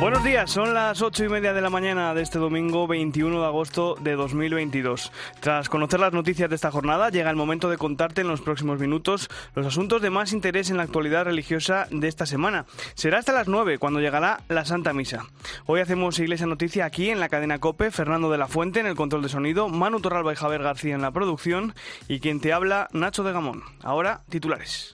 Buenos días, son las ocho y media de la mañana de este domingo 21 de agosto de 2022. Tras conocer las noticias de esta jornada, llega el momento de contarte en los próximos minutos los asuntos de más interés en la actualidad religiosa de esta semana. Será hasta las nueve cuando llegará la Santa Misa. Hoy hacemos Iglesia Noticia aquí en la cadena Cope, Fernando de la Fuente en el control de sonido, Manu Torralba y Javier García en la producción y quien te habla, Nacho de Gamón. Ahora, titulares.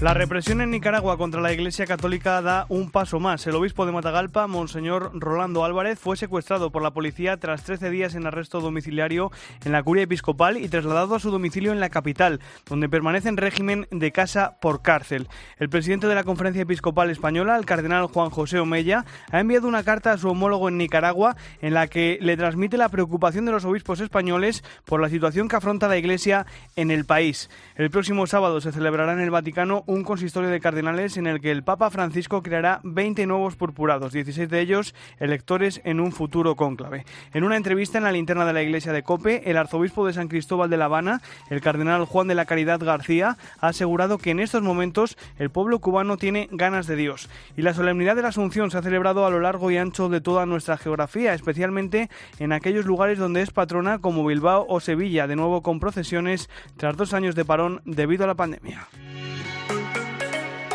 La represión en Nicaragua contra la Iglesia Católica da un paso más. El obispo de Matagalpa, Monseñor Rolando Álvarez, fue secuestrado por la policía tras 13 días en arresto domiciliario en la curia episcopal y trasladado a su domicilio en la capital, donde permanece en régimen de casa por cárcel. El presidente de la Conferencia Episcopal Española, el cardenal Juan José Omeya, ha enviado una carta a su homólogo en Nicaragua en la que le transmite la preocupación de los obispos españoles por la situación que afronta la Iglesia en el país. El próximo sábado se celebrará en el Vaticano consistorio de cardenales en el que el Papa Francisco creará 20 nuevos purpurados, 16 de ellos electores en un futuro cónclave. En una entrevista en la linterna de la iglesia de Cope, el arzobispo de San Cristóbal de La Habana, el cardenal Juan de la Caridad García, ha asegurado que en estos momentos el pueblo cubano tiene ganas de Dios. Y la solemnidad de la Asunción se ha celebrado a lo largo y ancho de toda nuestra geografía, especialmente en aquellos lugares donde es patrona como Bilbao o Sevilla, de nuevo con procesiones tras dos años de parón debido a la pandemia.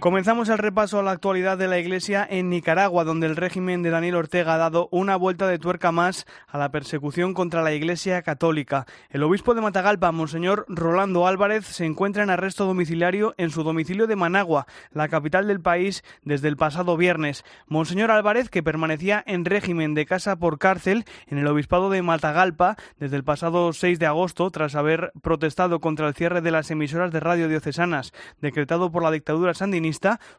Comenzamos el repaso a la actualidad de la Iglesia en Nicaragua, donde el régimen de Daniel Ortega ha dado una vuelta de tuerca más a la persecución contra la Iglesia católica. El obispo de Matagalpa, Monseñor Rolando Álvarez, se encuentra en arresto domiciliario en su domicilio de Managua, la capital del país, desde el pasado viernes. Monseñor Álvarez, que permanecía en régimen de casa por cárcel en el obispado de Matagalpa desde el pasado 6 de agosto, tras haber protestado contra el cierre de las emisoras de radio diocesanas decretado por la dictadura sandinista,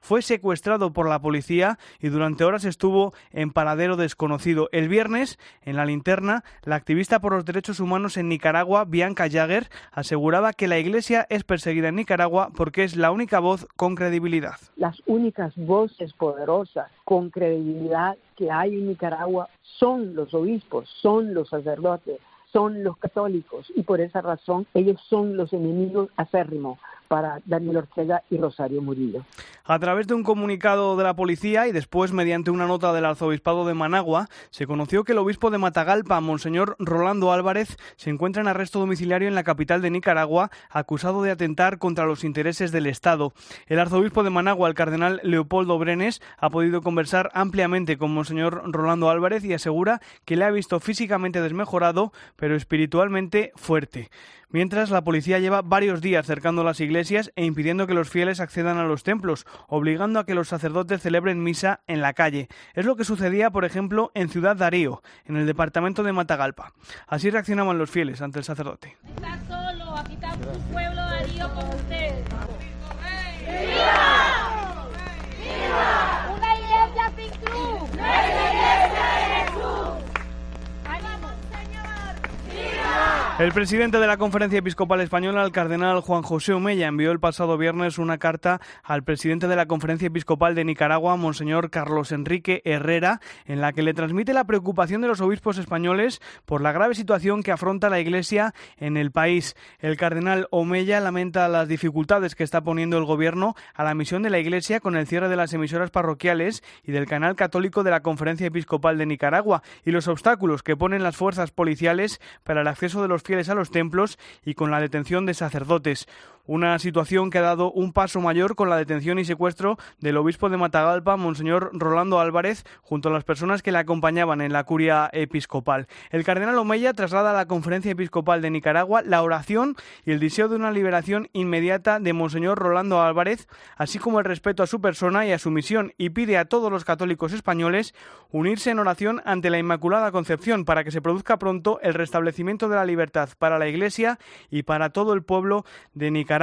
fue secuestrado por la policía y durante horas estuvo en paradero desconocido. El viernes, en la linterna, la activista por los derechos humanos en Nicaragua, Bianca Jagger, aseguraba que la Iglesia es perseguida en Nicaragua porque es la única voz con credibilidad. Las únicas voces poderosas con credibilidad que hay en Nicaragua son los obispos, son los sacerdotes, son los católicos y por esa razón ellos son los enemigos acérrimos para Daniel Ortega y Rosario Murillo. A través de un comunicado de la policía y después mediante una nota del arzobispado de Managua, se conoció que el obispo de Matagalpa, Monseñor Rolando Álvarez, se encuentra en arresto domiciliario en la capital de Nicaragua, acusado de atentar contra los intereses del Estado. El arzobispo de Managua, el cardenal Leopoldo Brenes, ha podido conversar ampliamente con Monseñor Rolando Álvarez y asegura que le ha visto físicamente desmejorado, pero espiritualmente fuerte. Mientras, la policía lleva varios días cercando las iglesias e impidiendo que los fieles accedan a los templos, obligando a que los sacerdotes celebren misa en la calle. Es lo que sucedía, por ejemplo, en Ciudad Darío, en el departamento de Matagalpa. Así reaccionaban los fieles ante el sacerdote. Está solo, aquí está su pueblo Darío con usted. ¡Viva! ¡Una El presidente de la Conferencia Episcopal Española, el cardenal Juan José Omeya, envió el pasado viernes una carta al presidente de la Conferencia Episcopal de Nicaragua, Monseñor Carlos Enrique Herrera, en la que le transmite la preocupación de los obispos españoles por la grave situación que afronta la Iglesia en el país. El cardenal Omeya lamenta las dificultades que está poniendo el gobierno a la misión de la Iglesia con el cierre de las emisoras parroquiales y del canal católico de la Conferencia Episcopal de Nicaragua y los obstáculos que ponen las fuerzas policiales para el acceso de los fieles a los templos y con la detención de sacerdotes. Una situación que ha dado un paso mayor con la detención y secuestro del obispo de Matagalpa, Monseñor Rolando Álvarez, junto a las personas que le acompañaban en la curia episcopal. El cardenal Omeya traslada a la Conferencia Episcopal de Nicaragua la oración y el deseo de una liberación inmediata de Monseñor Rolando Álvarez, así como el respeto a su persona y a su misión, y pide a todos los católicos españoles unirse en oración ante la Inmaculada Concepción para que se produzca pronto el restablecimiento de la libertad para la Iglesia y para todo el pueblo de Nicaragua.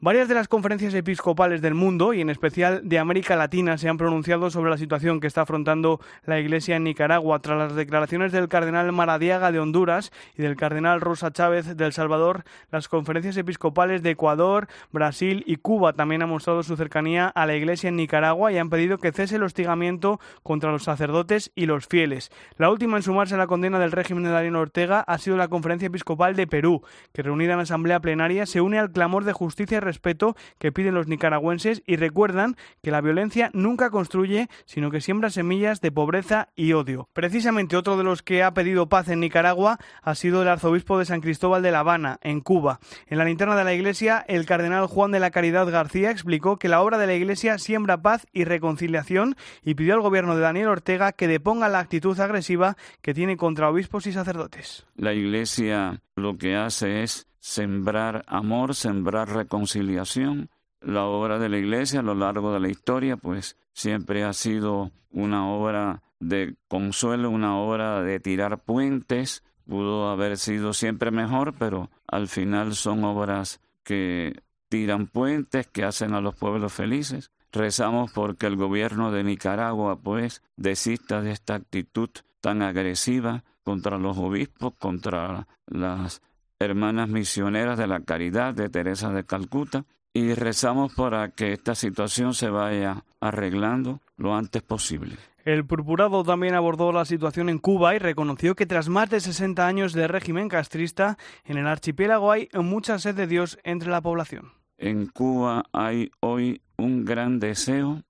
Varias de las conferencias episcopales del mundo y en especial de América Latina se han pronunciado sobre la situación que está afrontando la Iglesia en Nicaragua tras las declaraciones del cardenal Maradiaga de Honduras y del cardenal Rosa Chávez de El Salvador. Las conferencias episcopales de Ecuador, Brasil y Cuba también han mostrado su cercanía a la Iglesia en Nicaragua y han pedido que cese el hostigamiento contra los sacerdotes y los fieles. La última en sumarse a la condena del régimen de Daniel Ortega ha sido la Conferencia Episcopal de Perú, que reunida en asamblea plenaria se une al clamor de justicia y respeto que piden los nicaragüenses y recuerdan que la violencia nunca construye, sino que siembra semillas de pobreza y odio. Precisamente otro de los que ha pedido paz en Nicaragua ha sido el arzobispo de San Cristóbal de La Habana, en Cuba. En la linterna de la Iglesia, el cardenal Juan de la Caridad García explicó que la obra de la Iglesia siembra paz y reconciliación y pidió al gobierno de Daniel Ortega que deponga la actitud agresiva que tiene contra obispos y sacerdotes. La Iglesia lo que hace es sembrar amor, sembrar reconciliación. La obra de la Iglesia a lo largo de la historia, pues siempre ha sido una obra de consuelo, una obra de tirar puentes. Pudo haber sido siempre mejor, pero al final son obras que tiran puentes, que hacen a los pueblos felices. Rezamos porque el gobierno de Nicaragua, pues, desista de esta actitud tan agresiva contra los obispos, contra las hermanas misioneras de la caridad de Teresa de Calcuta, y rezamos para que esta situación se vaya arreglando lo antes posible. El purpurado también abordó la situación en Cuba y reconoció que tras más de 60 años de régimen castrista, en el archipiélago hay mucha sed de Dios entre la población. En Cuba hay hoy un gran deseo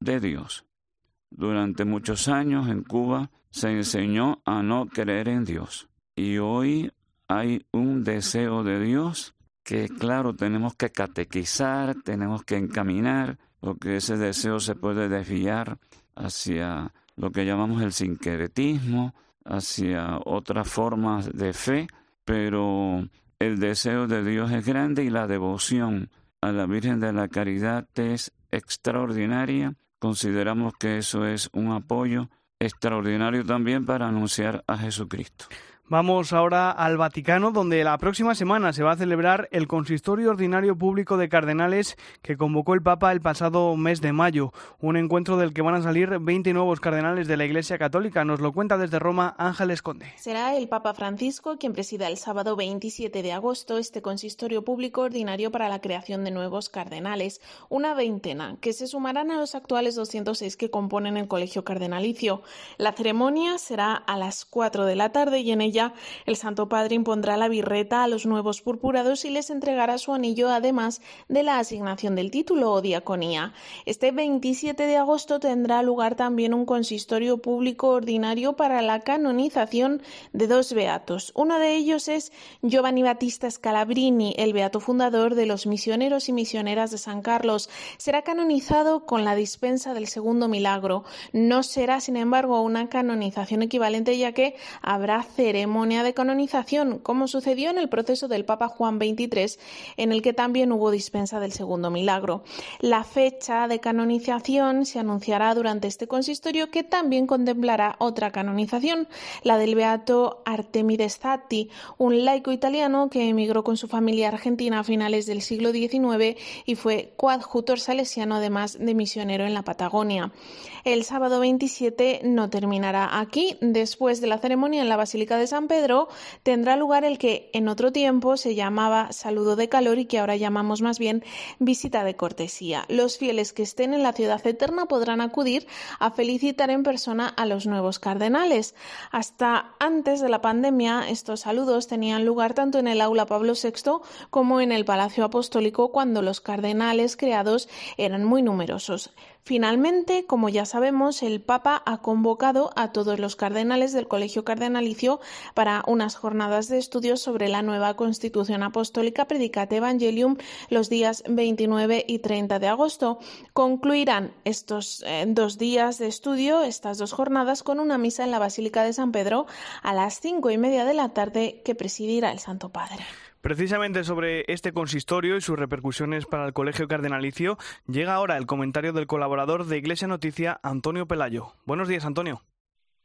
de Dios. Durante muchos años en Cuba se enseñó a no creer en Dios. Y hoy hay un deseo de Dios que, claro, tenemos que catequizar, tenemos que encaminar, porque ese deseo se puede desviar hacia lo que llamamos el sincretismo, hacia otras formas de fe, pero el deseo de Dios es grande y la devoción a la Virgen de la Caridad es extraordinaria. Consideramos que eso es un apoyo extraordinario también para anunciar a Jesucristo. Vamos ahora al Vaticano, donde la próxima semana se va a celebrar el Consistorio Ordinario Público de Cardenales que convocó el Papa el pasado mes de mayo, un encuentro del que van a salir 20 nuevos cardenales de la Iglesia Católica. Nos lo cuenta desde Roma Ángel Esconde. Será el Papa Francisco quien presida el sábado 27 de agosto este Consistorio Público Ordinario para la creación de nuevos cardenales, una veintena, que se sumarán a los actuales 206 que componen el Colegio Cardenalicio. La ceremonia será a las 4 de la tarde y en ella el Santo Padre impondrá la birreta a los nuevos purpurados y les entregará su anillo además de la asignación del título o diaconía. Este 27 de agosto tendrá lugar también un consistorio público ordinario para la canonización de dos beatos. Uno de ellos es Giovanni Battista Scalabrini, el beato fundador de los misioneros y misioneras de San Carlos. Será canonizado con la dispensa del segundo milagro. No será, sin embargo, una canonización equivalente ya que habrá ceremonia ceremonia de canonización, como sucedió en el proceso del Papa Juan XXIII, en el que también hubo dispensa del segundo milagro. La fecha de canonización se anunciará durante este consistorio, que también contemplará otra canonización, la del beato Artemides Zatti, un laico italiano que emigró con su familia argentina a finales del siglo XIX y fue coadjutor salesiano, además de misionero en la Patagonia. El sábado 27 no terminará aquí. Después de la ceremonia en la Basílica de San Pedro tendrá lugar el que en otro tiempo se llamaba saludo de calor y que ahora llamamos más bien visita de cortesía. Los fieles que estén en la ciudad eterna podrán acudir a felicitar en persona a los nuevos cardenales. Hasta antes de la pandemia, estos saludos tenían lugar tanto en el aula Pablo VI como en el Palacio Apostólico cuando los cardenales creados eran muy numerosos. Finalmente, como ya sabemos, el Papa ha convocado a todos los cardenales del Colegio Cardenalicio para unas jornadas de estudios sobre la nueva Constitución Apostólica Predicate Evangelium los días 29 y 30 de agosto. Concluirán estos eh, dos días de estudio, estas dos jornadas, con una misa en la Basílica de San Pedro a las cinco y media de la tarde que presidirá el Santo Padre. Precisamente sobre este consistorio y sus repercusiones para el Colegio Cardenalicio, llega ahora el comentario del colaborador de Iglesia Noticia, Antonio Pelayo. Buenos días, Antonio.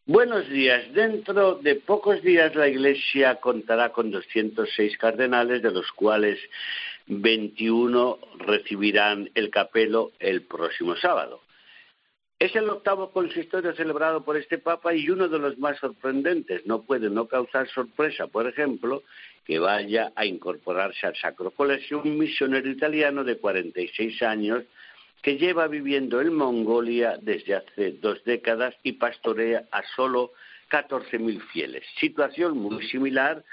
Buenos días. Dentro de pocos días la Iglesia contará con 206 cardenales, de los cuales 21 recibirán el capelo el próximo sábado. Es el octavo consistorio celebrado por este Papa y uno de los más sorprendentes. No puede no causar sorpresa, por ejemplo, que vaya a incorporarse al Sacro Colegio un misionero italiano de 46 años que lleva viviendo en Mongolia desde hace dos décadas y pastorea a solo 14.000 fieles. Situación muy similar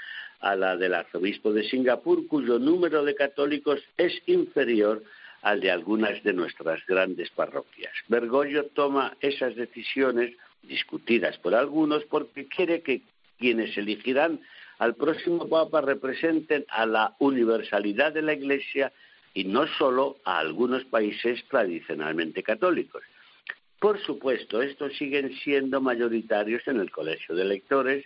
a la del arzobispo de Singapur, cuyo número de católicos es inferior al de algunas de nuestras grandes parroquias. Bergoglio toma esas decisiones discutidas por algunos porque quiere que quienes elegirán al próximo Papa representen a la universalidad de la Iglesia y no solo a algunos países tradicionalmente católicos. Por supuesto, estos siguen siendo mayoritarios en el colegio de electores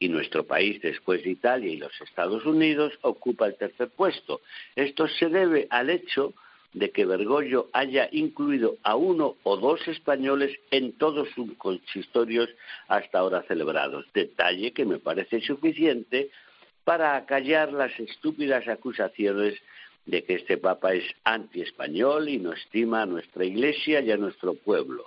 y nuestro país, después de Italia y los Estados Unidos, ocupa el tercer puesto. Esto se debe al hecho de que Bergoglio haya incluido a uno o dos españoles en todos sus consistorios hasta ahora celebrados, detalle que me parece suficiente para acallar las estúpidas acusaciones de que este Papa es anti-español y no estima a nuestra Iglesia y a nuestro pueblo.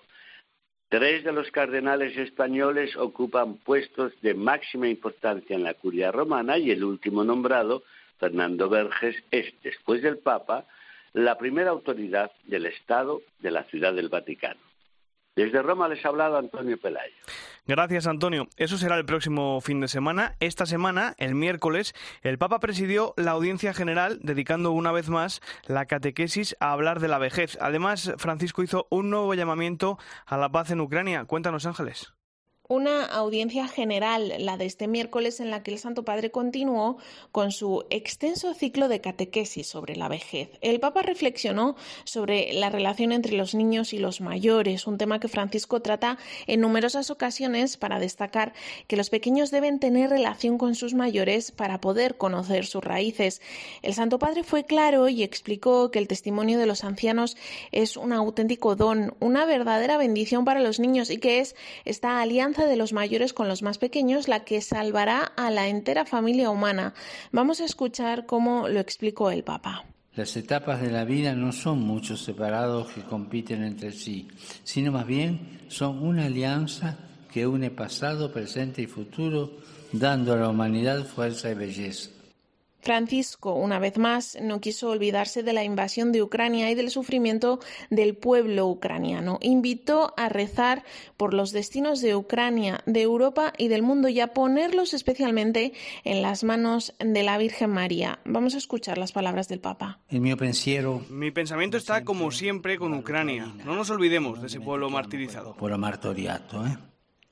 Tres de los cardenales españoles ocupan puestos de máxima importancia en la curia romana y el último nombrado, Fernando Verges, es, después del Papa, la primera autoridad del Estado de la Ciudad del Vaticano. Desde Roma les ha hablado Antonio Pelayo. Gracias, Antonio. Eso será el próximo fin de semana. Esta semana, el miércoles, el Papa presidió la audiencia general, dedicando una vez más la catequesis a hablar de la vejez. Además, Francisco hizo un nuevo llamamiento a la paz en Ucrania. Cuéntanos, Ángeles una audiencia general, la de este miércoles, en la que el Santo Padre continuó con su extenso ciclo de catequesis sobre la vejez. El Papa reflexionó sobre la relación entre los niños y los mayores, un tema que Francisco trata en numerosas ocasiones para destacar que los pequeños deben tener relación con sus mayores para poder conocer sus raíces. El Santo Padre fue claro y explicó que el testimonio de los ancianos es un auténtico don, una verdadera bendición para los niños y que es esta alianza de los mayores con los más pequeños la que salvará a la entera familia humana. Vamos a escuchar cómo lo explicó el Papa. Las etapas de la vida no son muchos separados que compiten entre sí, sino más bien son una alianza que une pasado, presente y futuro, dando a la humanidad fuerza y belleza. Francisco, una vez más, no quiso olvidarse de la invasión de Ucrania y del sufrimiento del pueblo ucraniano. Invitó a rezar por los destinos de Ucrania, de Europa y del mundo y a ponerlos especialmente en las manos de la Virgen María. Vamos a escuchar las palabras del Papa. Mi pensamiento está como siempre con Ucrania. No nos olvidemos de ese pueblo martirizado. Por martoriato, ¿eh?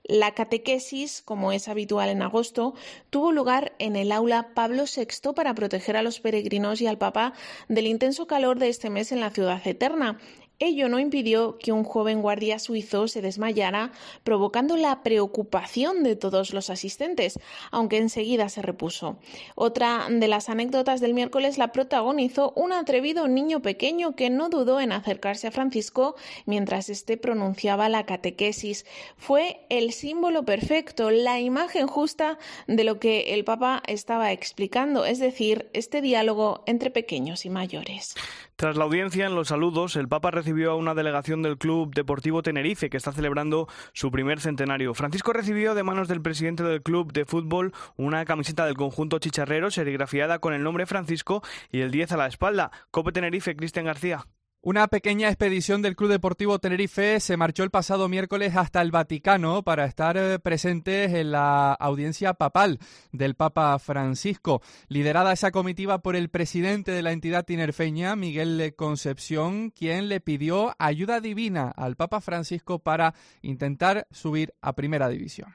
La catequesis, como es habitual en agosto, tuvo lugar en el aula Pablo VI para proteger a los peregrinos y al Papa del intenso calor de este mes en la ciudad eterna. Ello no impidió que un joven guardia suizo se desmayara, provocando la preocupación de todos los asistentes, aunque enseguida se repuso. Otra de las anécdotas del miércoles la protagonizó un atrevido niño pequeño que no dudó en acercarse a Francisco mientras éste pronunciaba la catequesis. Fue el símbolo perfecto, la imagen justa de lo que el Papa estaba explicando, es decir, este diálogo entre pequeños y mayores. Tras la audiencia en los saludos, el Papa recibió a una delegación del Club Deportivo Tenerife, que está celebrando su primer centenario. Francisco recibió de manos del presidente del club de fútbol una camiseta del conjunto chicharrero serigrafiada con el nombre Francisco y el 10 a la espalda. Cope Tenerife, Cristian García. Una pequeña expedición del Club Deportivo Tenerife se marchó el pasado miércoles hasta el Vaticano para estar eh, presentes en la audiencia papal del Papa Francisco. Liderada esa comitiva por el presidente de la entidad tinerfeña, Miguel Concepción, quien le pidió ayuda divina al Papa Francisco para intentar subir a Primera División.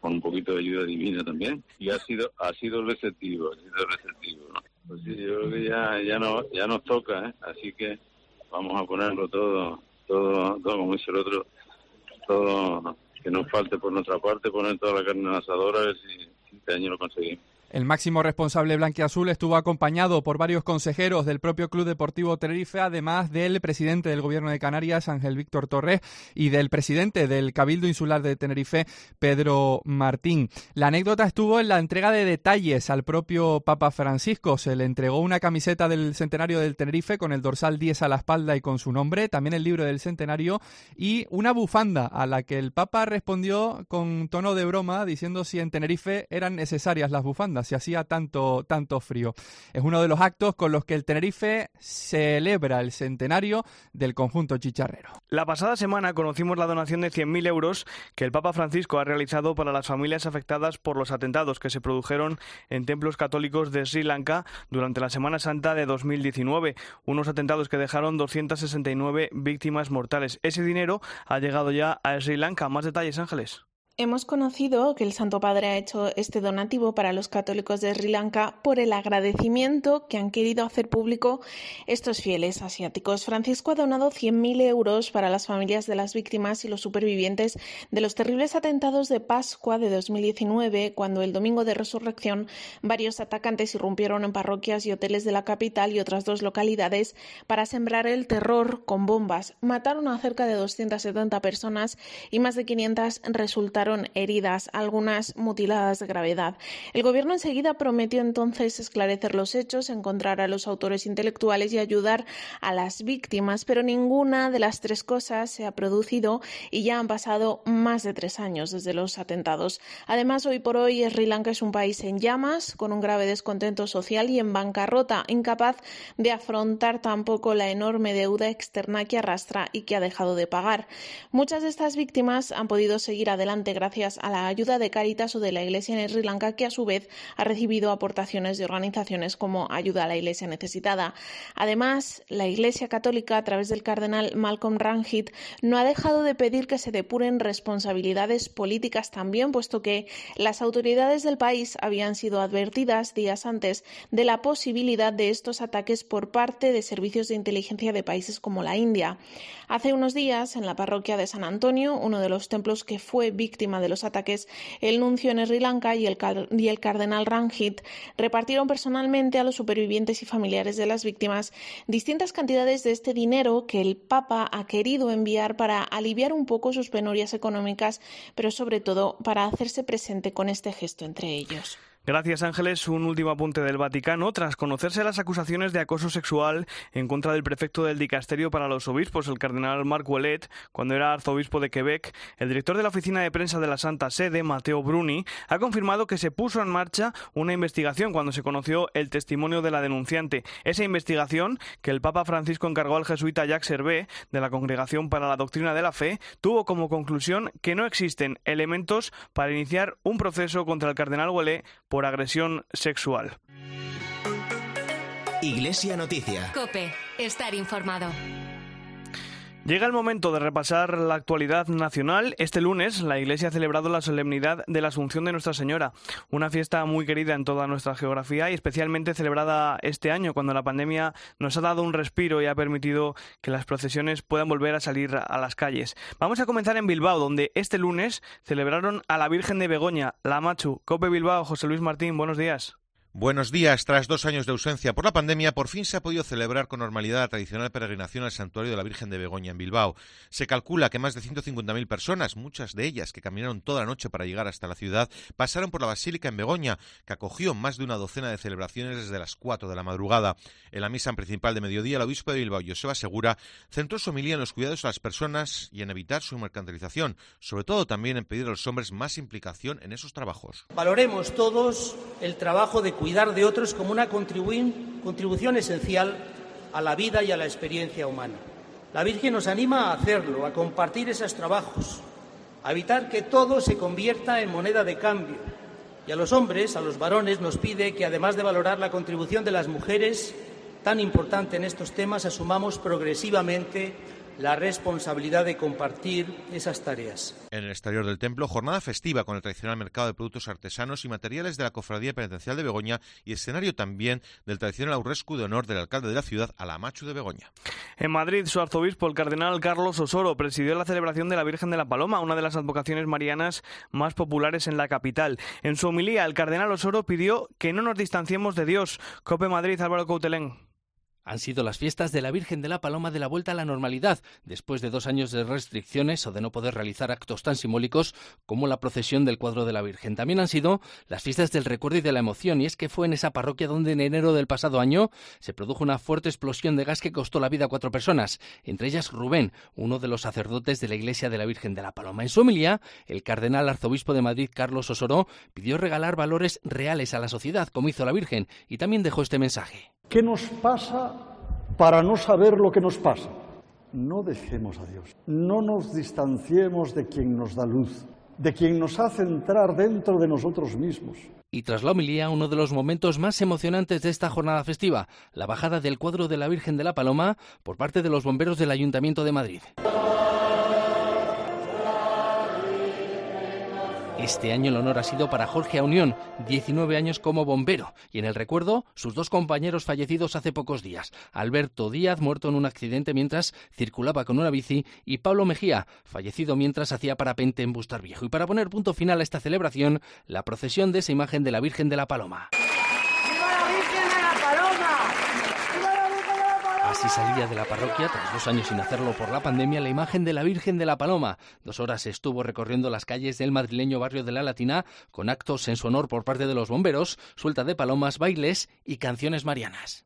Con un poquito de ayuda divina también. Y ha sido, ha sido receptivo, ha sido. Pues sí, yo creo que ya, ya, ya nos toca, ¿eh? así que vamos a ponerlo todo, todo, todo como dice el otro, todo que nos falte por nuestra parte, poner toda la carne en el asador a ver si, este año lo conseguimos. El máximo responsable blanquiazul estuvo acompañado por varios consejeros del propio Club Deportivo Tenerife, además del presidente del Gobierno de Canarias, Ángel Víctor Torres, y del presidente del Cabildo Insular de Tenerife, Pedro Martín. La anécdota estuvo en la entrega de detalles al propio Papa Francisco. Se le entregó una camiseta del centenario del Tenerife con el dorsal 10 a la espalda y con su nombre, también el libro del centenario y una bufanda a la que el Papa respondió con tono de broma diciendo si en Tenerife eran necesarias las bufandas se hacía tanto, tanto frío. Es uno de los actos con los que el Tenerife celebra el centenario del conjunto chicharrero. La pasada semana conocimos la donación de 100.000 euros que el Papa Francisco ha realizado para las familias afectadas por los atentados que se produjeron en templos católicos de Sri Lanka durante la Semana Santa de 2019, unos atentados que dejaron 269 víctimas mortales. Ese dinero ha llegado ya a Sri Lanka. Más detalles, Ángeles. Hemos conocido que el Santo Padre ha hecho este donativo para los católicos de Sri Lanka por el agradecimiento que han querido hacer público estos fieles asiáticos. Francisco ha donado 100.000 euros para las familias de las víctimas y los supervivientes de los terribles atentados de Pascua de 2019, cuando el domingo de resurrección varios atacantes irrumpieron en parroquias y hoteles de la capital y otras dos localidades para sembrar el terror con bombas. Mataron a cerca de 270 personas y más de 500 resultaron heridas, algunas mutiladas de gravedad. El gobierno enseguida prometió entonces esclarecer los hechos, encontrar a los autores intelectuales y ayudar a las víctimas, pero ninguna de las tres cosas se ha producido y ya han pasado más de tres años desde los atentados. Además, hoy por hoy Sri Lanka es un país en llamas, con un grave descontento social y en bancarrota, incapaz de afrontar tampoco la enorme deuda externa que arrastra y que ha dejado de pagar. Muchas de estas víctimas han podido seguir adelante gracias a la ayuda de Caritas o de la Iglesia en Sri Lanka, que a su vez ha recibido aportaciones de organizaciones como Ayuda a la Iglesia Necesitada. Además, la Iglesia Católica, a través del cardenal Malcolm Ranjit, no ha dejado de pedir que se depuren responsabilidades políticas también, puesto que las autoridades del país habían sido advertidas días antes de la posibilidad de estos ataques por parte de servicios de inteligencia de países como la India. Hace unos días, en la parroquia de San Antonio, uno de los templos que fue víctima de los ataques, el nuncio en Sri Lanka y el, y el cardenal Ranjit repartieron personalmente a los supervivientes y familiares de las víctimas distintas cantidades de este dinero que el Papa ha querido enviar para aliviar un poco sus penurias económicas, pero sobre todo para hacerse presente con este gesto entre ellos. Gracias Ángeles. Un último apunte del Vaticano. Tras conocerse las acusaciones de acoso sexual en contra del prefecto del dicasterio para los obispos, el cardenal Marc Ouellet, cuando era arzobispo de Quebec, el director de la oficina de prensa de la Santa Sede, Mateo Bruni, ha confirmado que se puso en marcha una investigación cuando se conoció el testimonio de la denunciante. Esa investigación, que el Papa Francisco encargó al jesuita Jacques Servet de la Congregación para la Doctrina de la Fe, tuvo como conclusión que no existen elementos para iniciar un proceso contra el cardenal Ouellet agresión sexual. Iglesia Noticia. Cope, estar informado. Llega el momento de repasar la actualidad nacional. Este lunes la Iglesia ha celebrado la solemnidad de la Asunción de Nuestra Señora, una fiesta muy querida en toda nuestra geografía y especialmente celebrada este año cuando la pandemia nos ha dado un respiro y ha permitido que las procesiones puedan volver a salir a las calles. Vamos a comenzar en Bilbao, donde este lunes celebraron a la Virgen de Begoña, la Machu. Cope Bilbao, José Luis Martín, buenos días. Buenos días. Tras dos años de ausencia por la pandemia, por fin se ha podido celebrar con normalidad la tradicional peregrinación al santuario de la Virgen de Begoña en Bilbao. Se calcula que más de 150.000 personas, muchas de ellas que caminaron toda la noche para llegar hasta la ciudad, pasaron por la Basílica en Begoña, que acogió más de una docena de celebraciones desde las 4 de la madrugada. En la misa principal de mediodía, el obispo de Bilbao, Joseba Segura, centró su homilía en los cuidados a las personas y en evitar su mercantilización, sobre todo también en pedir a los hombres más implicación en esos trabajos. Valoremos todos el trabajo de cuidar de otros como una contribución esencial a la vida y a la experiencia humana. La Virgen nos anima a hacerlo, a compartir esos trabajos, a evitar que todo se convierta en moneda de cambio. Y a los hombres, a los varones, nos pide que, además de valorar la contribución de las mujeres, tan importante en estos temas, asumamos progresivamente la responsabilidad de compartir esas tareas. En el exterior del templo, jornada festiva con el tradicional mercado de productos artesanos y materiales de la Cofradía Penitencial de Begoña y escenario también del tradicional aurrescu de honor del alcalde de la ciudad, Alamachu de Begoña. En Madrid, su arzobispo, el cardenal Carlos Osoro, presidió la celebración de la Virgen de la Paloma, una de las advocaciones marianas más populares en la capital. En su homilía, el cardenal Osoro pidió que no nos distanciemos de Dios. Cope Madrid, Álvaro Coutelén. Han sido las fiestas de la Virgen de la Paloma de la vuelta a la normalidad, después de dos años de restricciones o de no poder realizar actos tan simbólicos como la procesión del cuadro de la Virgen. También han sido las fiestas del recuerdo y de la emoción, y es que fue en esa parroquia donde en enero del pasado año se produjo una fuerte explosión de gas que costó la vida a cuatro personas, entre ellas Rubén, uno de los sacerdotes de la Iglesia de la Virgen de la Paloma. En su homilía, el cardenal arzobispo de Madrid, Carlos Osoro, pidió regalar valores reales a la sociedad, como hizo la Virgen, y también dejó este mensaje. ¿Qué nos pasa para no saber lo que nos pasa? No dejemos a Dios, no nos distanciemos de quien nos da luz, de quien nos hace entrar dentro de nosotros mismos. Y tras la homilía, uno de los momentos más emocionantes de esta jornada festiva, la bajada del cuadro de la Virgen de la Paloma por parte de los bomberos del Ayuntamiento de Madrid. Este año el honor ha sido para Jorge Aunión, 19 años como bombero, y en el recuerdo sus dos compañeros fallecidos hace pocos días, Alberto Díaz, muerto en un accidente mientras circulaba con una bici, y Pablo Mejía, fallecido mientras hacía parapente en Bustar Viejo. Y para poner punto final a esta celebración, la procesión de esa imagen de la Virgen de la Paloma. Así salía de la parroquia, tras dos años sin hacerlo por la pandemia, la imagen de la Virgen de la Paloma. Dos horas estuvo recorriendo las calles del madrileño barrio de la Latina con actos en su honor por parte de los bomberos, suelta de palomas, bailes y canciones marianas.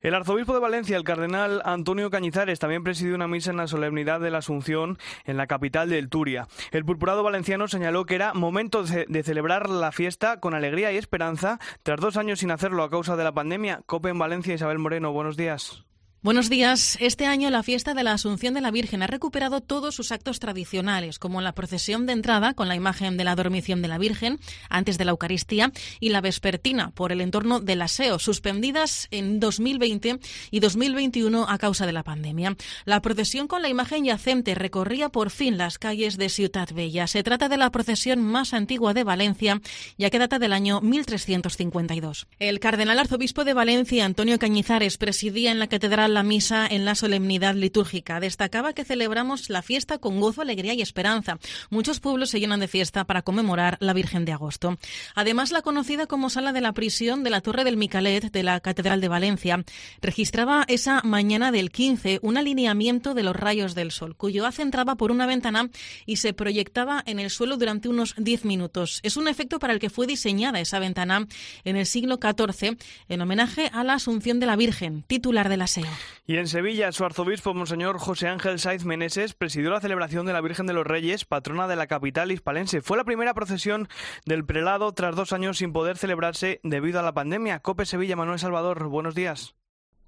El arzobispo de Valencia, el cardenal Antonio Cañizares, también presidió una misa en la solemnidad de la Asunción en la capital del Turia. El purpurado valenciano señaló que era momento de celebrar la fiesta con alegría y esperanza tras dos años sin hacerlo a causa de la pandemia. Cope en Valencia, Isabel Moreno, buenos días. Buenos días. Este año la fiesta de la Asunción de la Virgen ha recuperado todos sus actos tradicionales, como la procesión de entrada con la imagen de la dormición de la Virgen antes de la Eucaristía y la vespertina por el entorno del aseo, suspendidas en 2020 y 2021 a causa de la pandemia. La procesión con la imagen yacente recorría por fin las calles de Ciutat Bella. Se trata de la procesión más antigua de Valencia, ya que data del año 1352. El cardenal arzobispo de Valencia, Antonio Cañizares, presidía en la catedral la misa en la solemnidad litúrgica. Destacaba que celebramos la fiesta con gozo, alegría y esperanza. Muchos pueblos se llenan de fiesta para conmemorar la Virgen de Agosto. Además, la conocida como sala de la prisión de la Torre del Micalet de la Catedral de Valencia registraba esa mañana del 15 un alineamiento de los rayos del sol, cuyo haz entraba por una ventana y se proyectaba en el suelo durante unos 10 minutos. Es un efecto para el que fue diseñada esa ventana en el siglo XIV en homenaje a la Asunción de la Virgen, titular del aseo. Y en Sevilla, su arzobispo, Monseñor José Ángel Saiz Meneses, presidió la celebración de la Virgen de los Reyes, patrona de la capital hispalense. Fue la primera procesión del prelado tras dos años sin poder celebrarse debido a la pandemia. Cope Sevilla, Manuel Salvador, buenos días.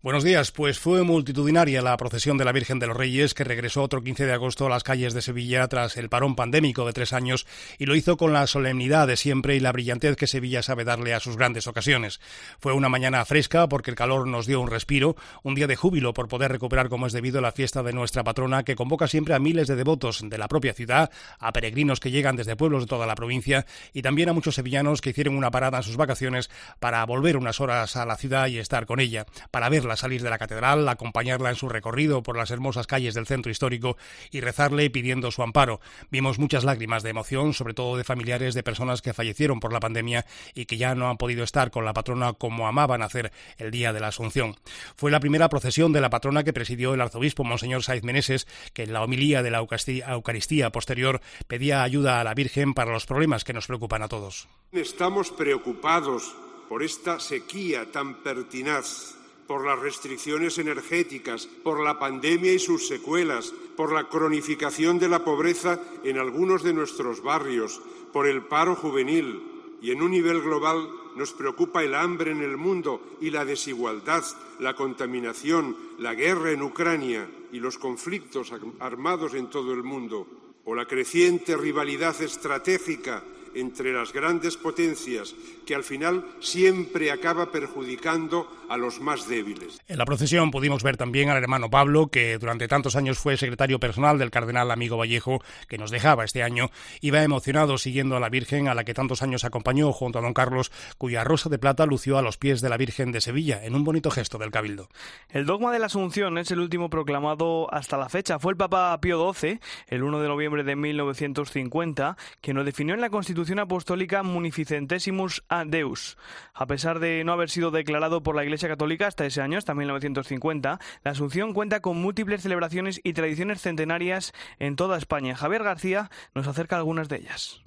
Buenos días. Pues fue multitudinaria la procesión de la Virgen de los Reyes que regresó otro 15 de agosto a las calles de Sevilla tras el parón pandémico de tres años y lo hizo con la solemnidad de siempre y la brillantez que Sevilla sabe darle a sus grandes ocasiones. Fue una mañana fresca porque el calor nos dio un respiro, un día de júbilo por poder recuperar como es debido la fiesta de nuestra patrona que convoca siempre a miles de devotos de la propia ciudad, a peregrinos que llegan desde pueblos de toda la provincia y también a muchos sevillanos que hicieron una parada en sus vacaciones para volver unas horas a la ciudad y estar con ella, para verla salir de la catedral, acompañarla en su recorrido por las hermosas calles del centro histórico y rezarle pidiendo su amparo. Vimos muchas lágrimas de emoción, sobre todo de familiares de personas que fallecieron por la pandemia y que ya no han podido estar con la patrona como amaban hacer el día de la Asunción. Fue la primera procesión de la patrona que presidió el arzobispo Monseñor Saiz Meneses, que en la homilía de la Eucaristía posterior pedía ayuda a la Virgen para los problemas que nos preocupan a todos. Estamos preocupados por esta sequía tan pertinaz por las restricciones energéticas, por la pandemia y sus secuelas, por la cronificación de la pobreza en algunos de nuestros barrios, por el paro juvenil y en un nivel global nos preocupa el hambre en el mundo y la desigualdad, la contaminación, la guerra en Ucrania y los conflictos armados en todo el mundo, o la creciente rivalidad estratégica entre las grandes potencias que al final siempre acaba perjudicando a los más débiles. En la procesión pudimos ver también al hermano Pablo, que durante tantos años fue secretario personal del cardenal amigo Vallejo, que nos dejaba este año, iba emocionado siguiendo a la Virgen a la que tantos años acompañó junto a don Carlos, cuya rosa de plata lució a los pies de la Virgen de Sevilla, en un bonito gesto del Cabildo. El dogma de la Asunción es el último proclamado hasta la fecha. Fue el Papa Pío XII, el 1 de noviembre de 1950, quien lo definió en la Constitución Apostólica Munificentesimus a Deus. A pesar de no haber sido declarado por la Iglesia Católica hasta ese año, hasta 1950, la Asunción cuenta con múltiples celebraciones y tradiciones centenarias en toda España. Javier García nos acerca algunas de ellas.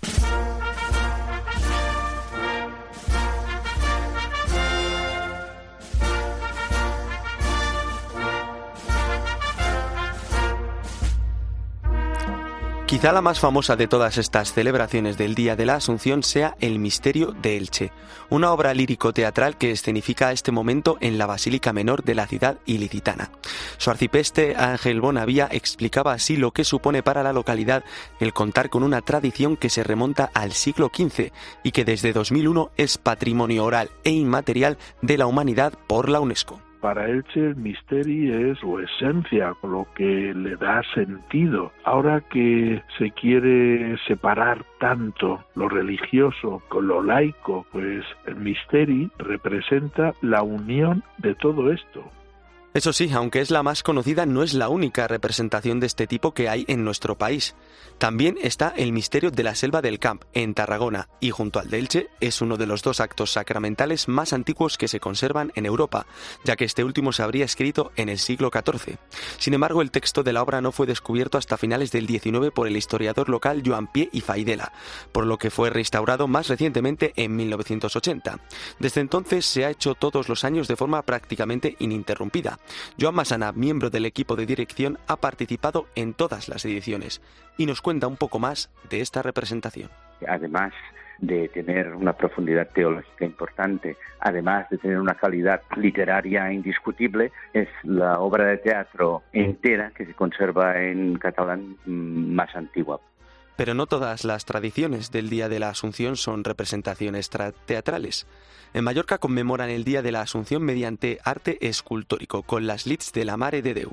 Quizá la más famosa de todas estas celebraciones del Día de la Asunción sea El Misterio de Elche, una obra lírico-teatral que escenifica este momento en la Basílica Menor de la ciudad ilicitana. Su arcipeste Ángel Bonavía explicaba así lo que supone para la localidad el contar con una tradición que se remonta al siglo XV y que desde 2001 es patrimonio oral e inmaterial de la humanidad por la UNESCO para Elche el misterio es su esencia, lo que le da sentido. Ahora que se quiere separar tanto lo religioso con lo laico, pues el misterio representa la unión de todo esto. Eso sí, aunque es la más conocida, no es la única representación de este tipo que hay en nuestro país. También está el misterio de la selva del Camp, en Tarragona, y junto al de Elche es uno de los dos actos sacramentales más antiguos que se conservan en Europa, ya que este último se habría escrito en el siglo XIV. Sin embargo, el texto de la obra no fue descubierto hasta finales del XIX por el historiador local Joan Pie y Faidela, por lo que fue restaurado más recientemente en 1980. Desde entonces se ha hecho todos los años de forma prácticamente ininterrumpida Joan Masana, miembro del equipo de dirección, ha participado en todas las ediciones y nos cuenta un poco más de esta representación. Además de tener una profundidad teológica importante, además de tener una calidad literaria indiscutible, es la obra de teatro entera que se conserva en catalán mm, más antigua. Pero no todas las tradiciones del Día de la Asunción son representaciones teatrales. En Mallorca conmemoran el Día de la Asunción mediante arte escultórico, con las Lits de la Mare de Deu.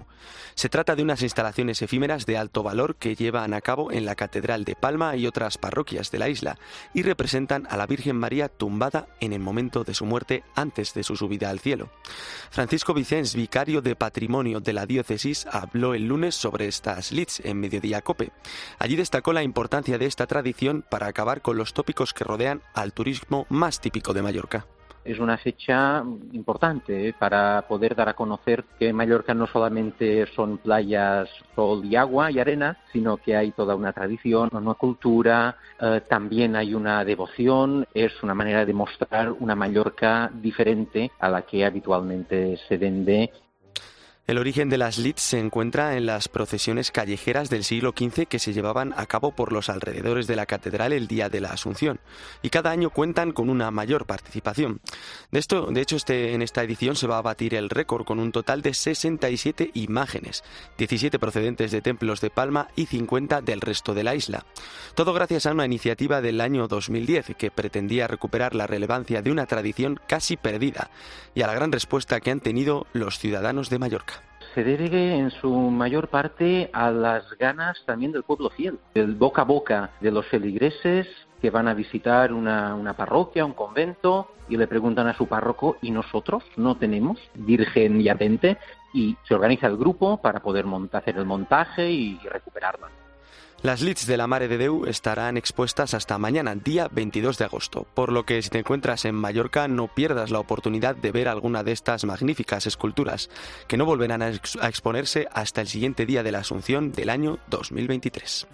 Se trata de unas instalaciones efímeras de alto valor que llevan a cabo en la Catedral de Palma y otras parroquias de la isla, y representan a la Virgen María tumbada en el momento de su muerte antes de su subida al cielo. Francisco Vicens, vicario de Patrimonio de la Diócesis, habló el lunes sobre estas Lits en Mediodía Cope. Allí destacó la importancia de esta tradición para acabar con los tópicos que rodean al turismo más típico de Mallorca es una fecha importante ¿eh? para poder dar a conocer que Mallorca no solamente son playas, sol y agua y arena, sino que hay toda una tradición, una cultura, eh, también hay una devoción, es una manera de mostrar una Mallorca diferente a la que habitualmente se vende el origen de las Lits se encuentra en las procesiones callejeras del siglo XV que se llevaban a cabo por los alrededores de la catedral el día de la Asunción, y cada año cuentan con una mayor participación. De, esto, de hecho, este, en esta edición se va a batir el récord con un total de 67 imágenes, 17 procedentes de templos de Palma y 50 del resto de la isla. Todo gracias a una iniciativa del año 2010 que pretendía recuperar la relevancia de una tradición casi perdida y a la gran respuesta que han tenido los ciudadanos de Mallorca se debe en su mayor parte a las ganas también del pueblo fiel, del boca a boca de los feligreses que van a visitar una, una, parroquia, un convento, y le preguntan a su párroco, ¿y nosotros no tenemos virgen y atente? Y se organiza el grupo para poder hacer el montaje y recuperarla. Las leads de la Mare de Deu estarán expuestas hasta mañana, día 22 de agosto, por lo que si te encuentras en Mallorca no pierdas la oportunidad de ver alguna de estas magníficas esculturas, que no volverán a, exponerse hasta el siguiente día de la Asunción del año 2023.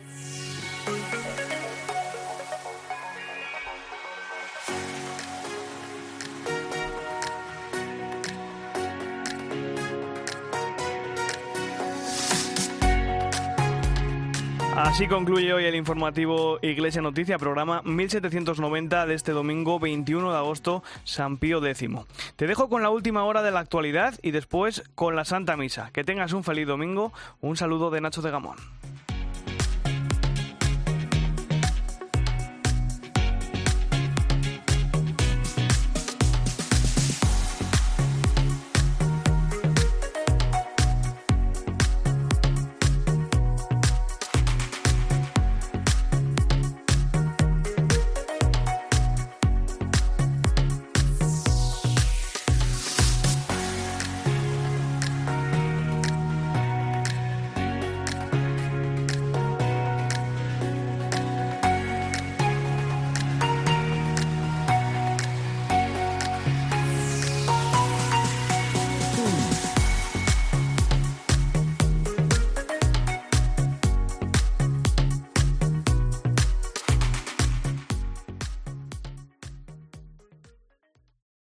Así concluye hoy el informativo Iglesia Noticia, programa 1790 de este domingo 21 de agosto, San Pío X. Te dejo con la última hora de la actualidad y después con la Santa Misa. Que tengas un feliz domingo. Un saludo de Nacho de Gamón.